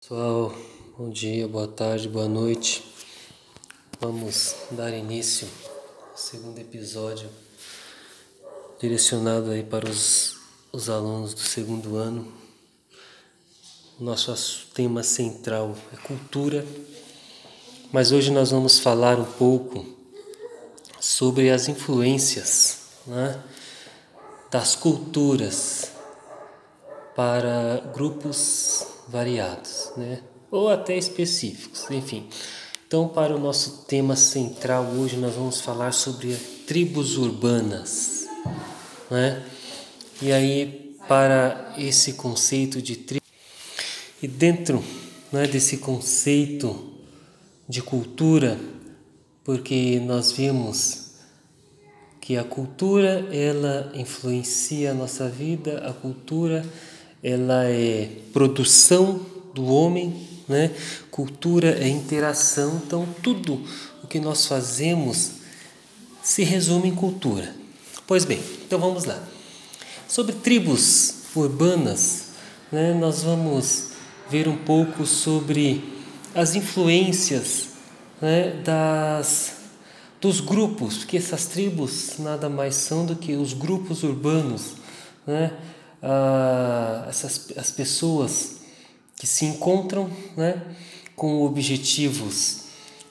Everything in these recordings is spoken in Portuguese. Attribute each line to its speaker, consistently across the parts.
Speaker 1: Pessoal, bom dia, boa tarde, boa noite. Vamos dar início ao segundo episódio direcionado aí para os, os alunos do segundo ano. Nosso tema central é cultura, mas hoje nós vamos falar um pouco sobre as influências né, das culturas para grupos variados, né? ou até específicos, enfim. Então, para o nosso tema central hoje, nós vamos falar sobre tribos urbanas, né? E aí, para esse conceito de tribo, e dentro né, desse conceito de cultura, porque nós vimos que a cultura ela influencia a nossa vida, a cultura ela é produção do homem, né? Cultura é interação, então tudo o que nós fazemos se resume em cultura. Pois bem, então vamos lá. Sobre tribos urbanas, né, nós vamos ver um pouco sobre as influências né, das, dos grupos, porque essas tribos nada mais são do que os grupos urbanos, né? Ah, essas, as pessoas que se encontram né, com objetivos,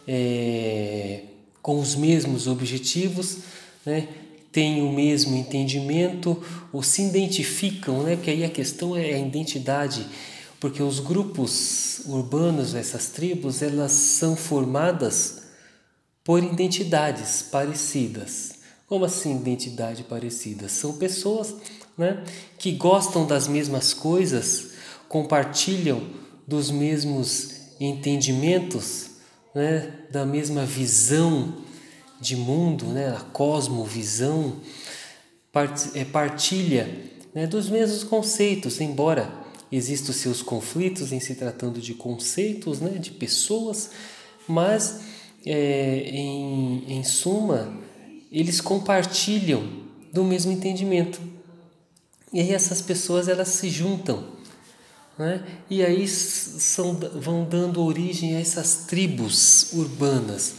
Speaker 1: é, com os mesmos objetivos, né, têm o mesmo entendimento ou se identificam, né, porque aí a questão é a identidade, porque os grupos urbanos, essas tribos, elas são formadas por identidades parecidas. Como assim identidade parecida? São pessoas né, que gostam das mesmas coisas, compartilham dos mesmos entendimentos, né, da mesma visão de mundo, né, a cosmovisão, é, partilha né, dos mesmos conceitos, embora existam seus conflitos em se tratando de conceitos, né, de pessoas, mas é, em, em suma eles compartilham do mesmo entendimento. E aí essas pessoas elas se juntam, né? E aí são, vão dando origem a essas tribos urbanas,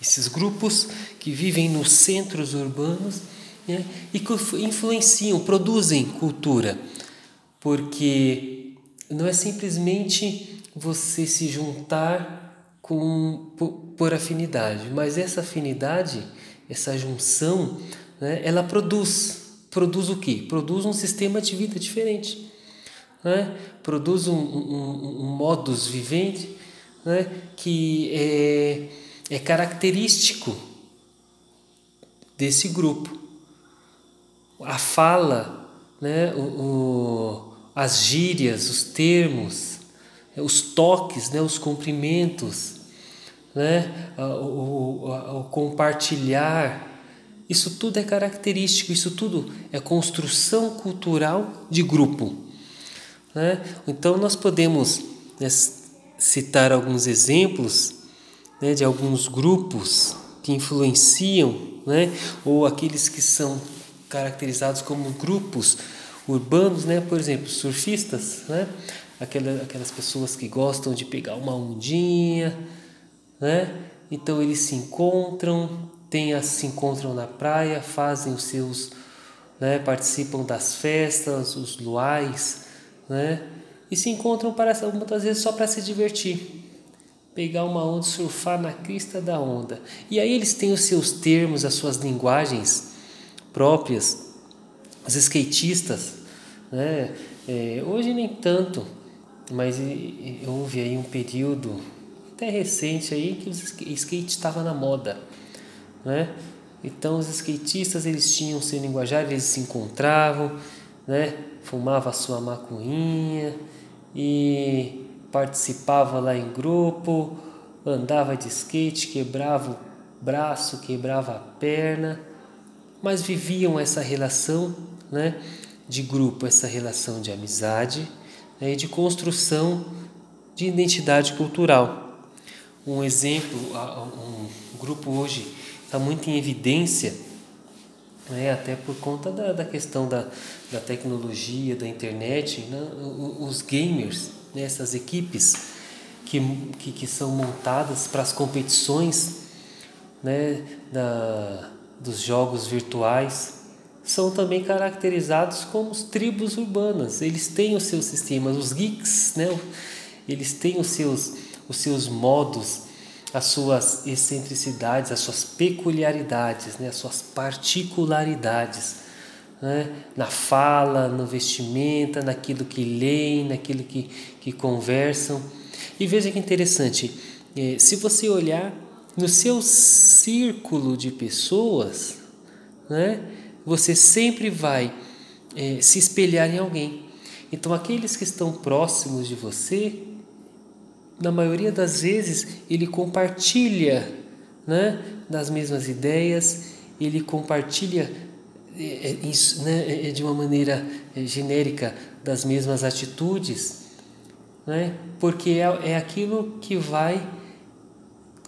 Speaker 1: esses grupos que vivem nos centros urbanos né? e que influenciam, produzem cultura, porque não é simplesmente você se juntar com por, por afinidade, mas essa afinidade, essa junção, né? ela produz produz o quê? Produz um sistema de vida diferente. Né? Produz um, um, um modus vivendi né? que é, é característico desse grupo. A fala, né? o, o, as gírias, os termos, os toques, né? os cumprimentos, né? o, o, o compartilhar isso tudo é característico, isso tudo é construção cultural de grupo. Né? Então, nós podemos né, citar alguns exemplos né, de alguns grupos que influenciam, né, ou aqueles que são caracterizados como grupos urbanos, né, por exemplo, surfistas, né, aquelas, aquelas pessoas que gostam de pegar uma ondinha, né, então eles se encontram, tem, se encontram na praia, fazem os seus, né, participam das festas, os luais, né, e se encontram para muitas vezes só para se divertir, pegar uma onda, surfar na crista da onda. E aí eles têm os seus termos, as suas linguagens próprias. Os skatistas, né, é, hoje nem tanto, mas houve aí um período até recente aí que o skate estava na moda né? Então os skatistas eles tinham seu linguajar, eles se encontravam, né? Fumava a sua maconhinha e participava lá em grupo, andava de skate, quebrava o braço, quebrava a perna, mas viviam essa relação, né? De grupo, essa relação de amizade né? e de construção de identidade cultural. Um exemplo, um grupo hoje está muito em evidência, né? até por conta da, da questão da, da tecnologia, da internet, né? os gamers. né, essas equipes que, que, que são montadas para as competições né, da, dos jogos virtuais são também caracterizados como tribos urbanas. Eles têm os seus sistemas, os geeks, né? Eles têm os seus, os seus modos, as suas excentricidades, as suas peculiaridades, né? as suas particularidades. Né? Na fala, no vestimenta, naquilo que leem, naquilo que, que conversam. E veja que interessante, eh, se você olhar no seu círculo de pessoas, né? você sempre vai é, se espelhar em alguém. Então, aqueles que estão próximos de você, na maioria das vezes, ele compartilha né, das mesmas ideias, ele compartilha é, é né, é, de uma maneira genérica das mesmas atitudes, né, porque é, é aquilo que vai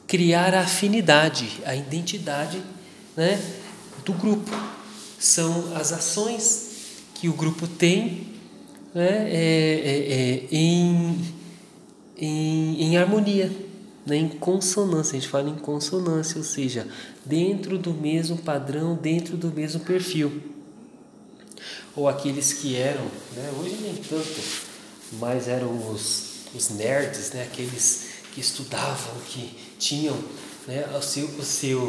Speaker 1: criar a afinidade, a identidade né, do grupo. São as ações que o grupo tem né, é, é, é, em, em, em harmonia, né, em consonância. A gente fala em consonância, ou seja, dentro do mesmo padrão, dentro do mesmo perfil. Ou aqueles que eram, né, hoje nem tanto, mas eram os, os nerds, né, aqueles que estudavam, que tinham né, o seu, o seu,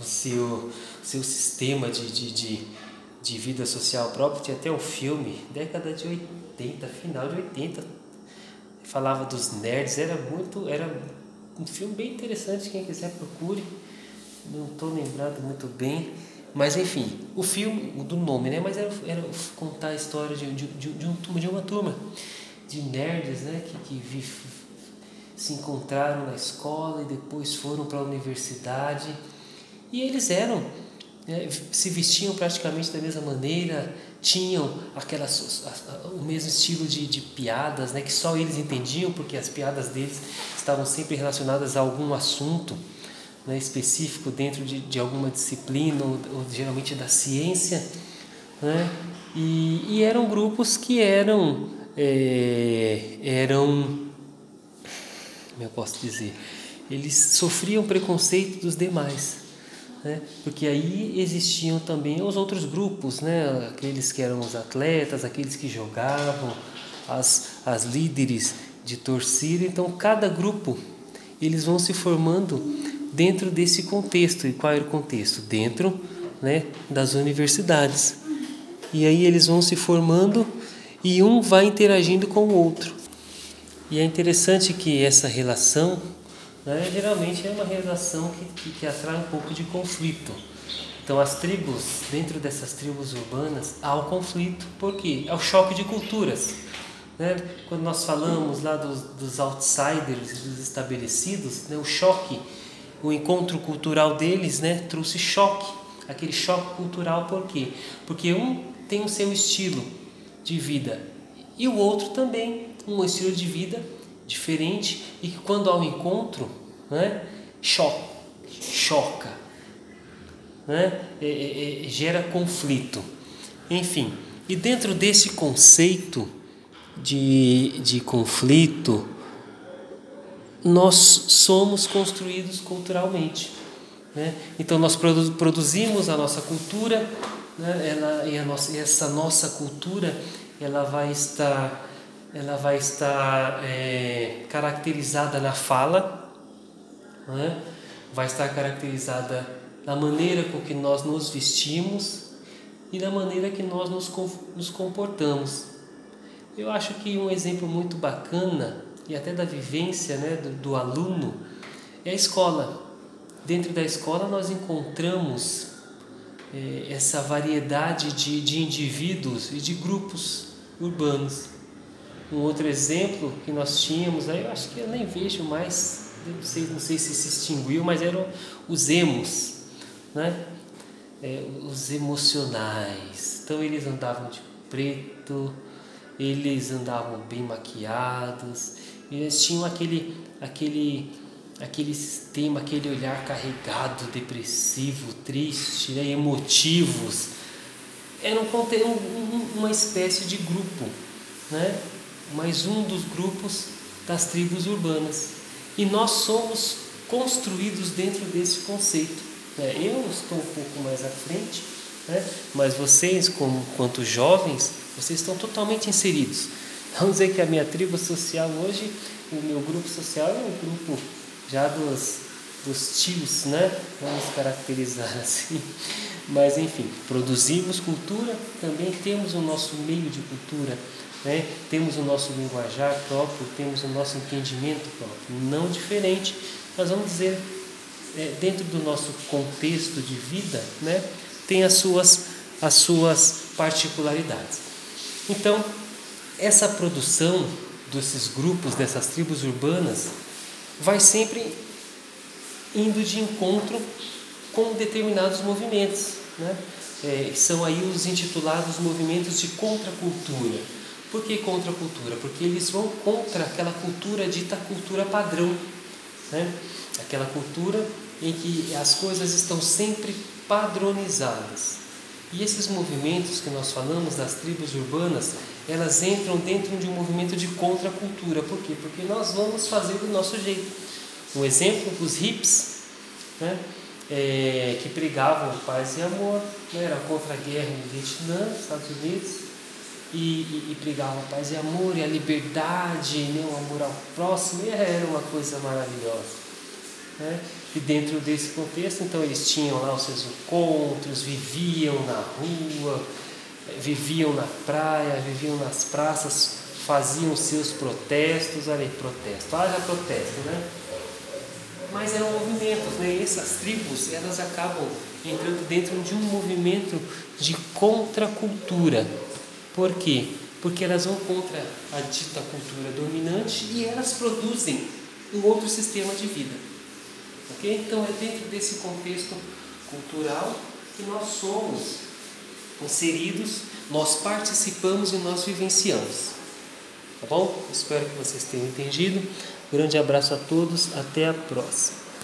Speaker 1: o seu seu sistema de, de, de, de vida social próprio. Tinha até um filme, década de 80, final de 80, falava dos nerds, era muito, era um filme bem interessante, quem quiser procure, não estou lembrado muito bem, mas enfim, o filme, do nome, né? Mas era, era contar a história de, de, de, de, um, de uma turma de nerds, né? Que, que vi, se encontraram na escola e depois foram para a universidade e eles eram né, se vestiam praticamente da mesma maneira, tinham aquelas, o mesmo estilo de, de piadas né, que só eles entendiam, porque as piadas deles estavam sempre relacionadas a algum assunto né, específico dentro de, de alguma disciplina, ou, ou geralmente da ciência. Né, e, e eram grupos que eram, é, eram, como eu posso dizer, eles sofriam preconceito dos demais né? porque aí existiam também os outros grupos, né? aqueles que eram os atletas, aqueles que jogavam, as, as líderes de torcida. Então, cada grupo eles vão se formando dentro desse contexto. E qual era o contexto? Dentro né, das universidades. E aí eles vão se formando e um vai interagindo com o outro. E é interessante que essa relação né, geralmente é uma relação que, que, que atrai um pouco de conflito. Então, as tribos, dentro dessas tribos urbanas, há o conflito, por quê? É o choque de culturas. Né? Quando nós falamos lá dos, dos outsiders dos estabelecidos, né, o choque, o encontro cultural deles né, trouxe choque, aquele choque cultural, por quê? Porque um tem o seu estilo de vida e o outro também um estilo de vida diferente e que quando há um encontro, né, choca, choca né, é, é, é, gera conflito. Enfim, e dentro desse conceito de, de conflito, nós somos construídos culturalmente. Né? Então nós produ produzimos a nossa cultura, né? ela, e, a nossa, e essa nossa cultura ela vai estar ela vai estar é, caracterizada na fala, né? vai estar caracterizada na maneira com que nós nos vestimos e na maneira que nós nos, nos comportamos. Eu acho que um exemplo muito bacana e até da vivência né, do, do aluno é a escola. Dentro da escola nós encontramos é, essa variedade de, de indivíduos e de grupos urbanos. Um outro exemplo que nós tínhamos, aí eu acho que eu nem vejo mais, não sei, não sei se se extinguiu, mas eram os emos, né? É, os emocionais. Então eles andavam de preto, eles andavam bem maquiados, eles tinham aquele, aquele, aquele sistema, aquele olhar carregado, depressivo, triste, né? emotivos. Era um, uma espécie de grupo, né? Mais um dos grupos das tribos urbanas. E nós somos construídos dentro desse conceito. Né? Eu estou um pouco mais à frente, né? mas vocês, como quanto jovens, vocês estão totalmente inseridos. Vamos dizer que a minha tribo social hoje, o meu grupo social é um grupo já dos, dos tios, né? Vamos caracterizar assim. Mas enfim, produzimos cultura, também temos o nosso meio de cultura, né? temos o nosso linguajar próprio, temos o nosso entendimento próprio, não diferente, mas vamos dizer, é, dentro do nosso contexto de vida, né? tem as suas, as suas particularidades. Então, essa produção desses grupos, dessas tribos urbanas, vai sempre indo de encontro com determinados movimentos. Né? É, são aí os intitulados movimentos de contracultura. Por que contracultura? Porque eles vão contra aquela cultura dita cultura padrão. Né? Aquela cultura em que as coisas estão sempre padronizadas. E esses movimentos que nós falamos das tribos urbanas, elas entram dentro de um movimento de contracultura. Por quê? Porque nós vamos fazer do nosso jeito. Um exemplo, os hips, né? É, que pregavam paz e amor, né? era contra a guerra no Vietnã, Estados Unidos, e, e, e pregavam paz e amor, e a liberdade, né? o amor ao próximo, era uma coisa maravilhosa. Né? E dentro desse contexto, então eles tinham lá os seus encontros, viviam na rua, viviam na praia, viviam nas praças, faziam seus protestos, olha aí, protesto, haja protesto, né? Mas eram movimentos, né? Essas tribos, elas acabam entrando dentro de um movimento de contracultura. Por quê? Porque elas vão contra a dita cultura dominante e elas produzem um outro sistema de vida. Ok? Então é dentro desse contexto cultural que nós somos inseridos, nós participamos e nós vivenciamos. Tá bom? Espero que vocês tenham entendido. grande abraço a todos, até a próxima.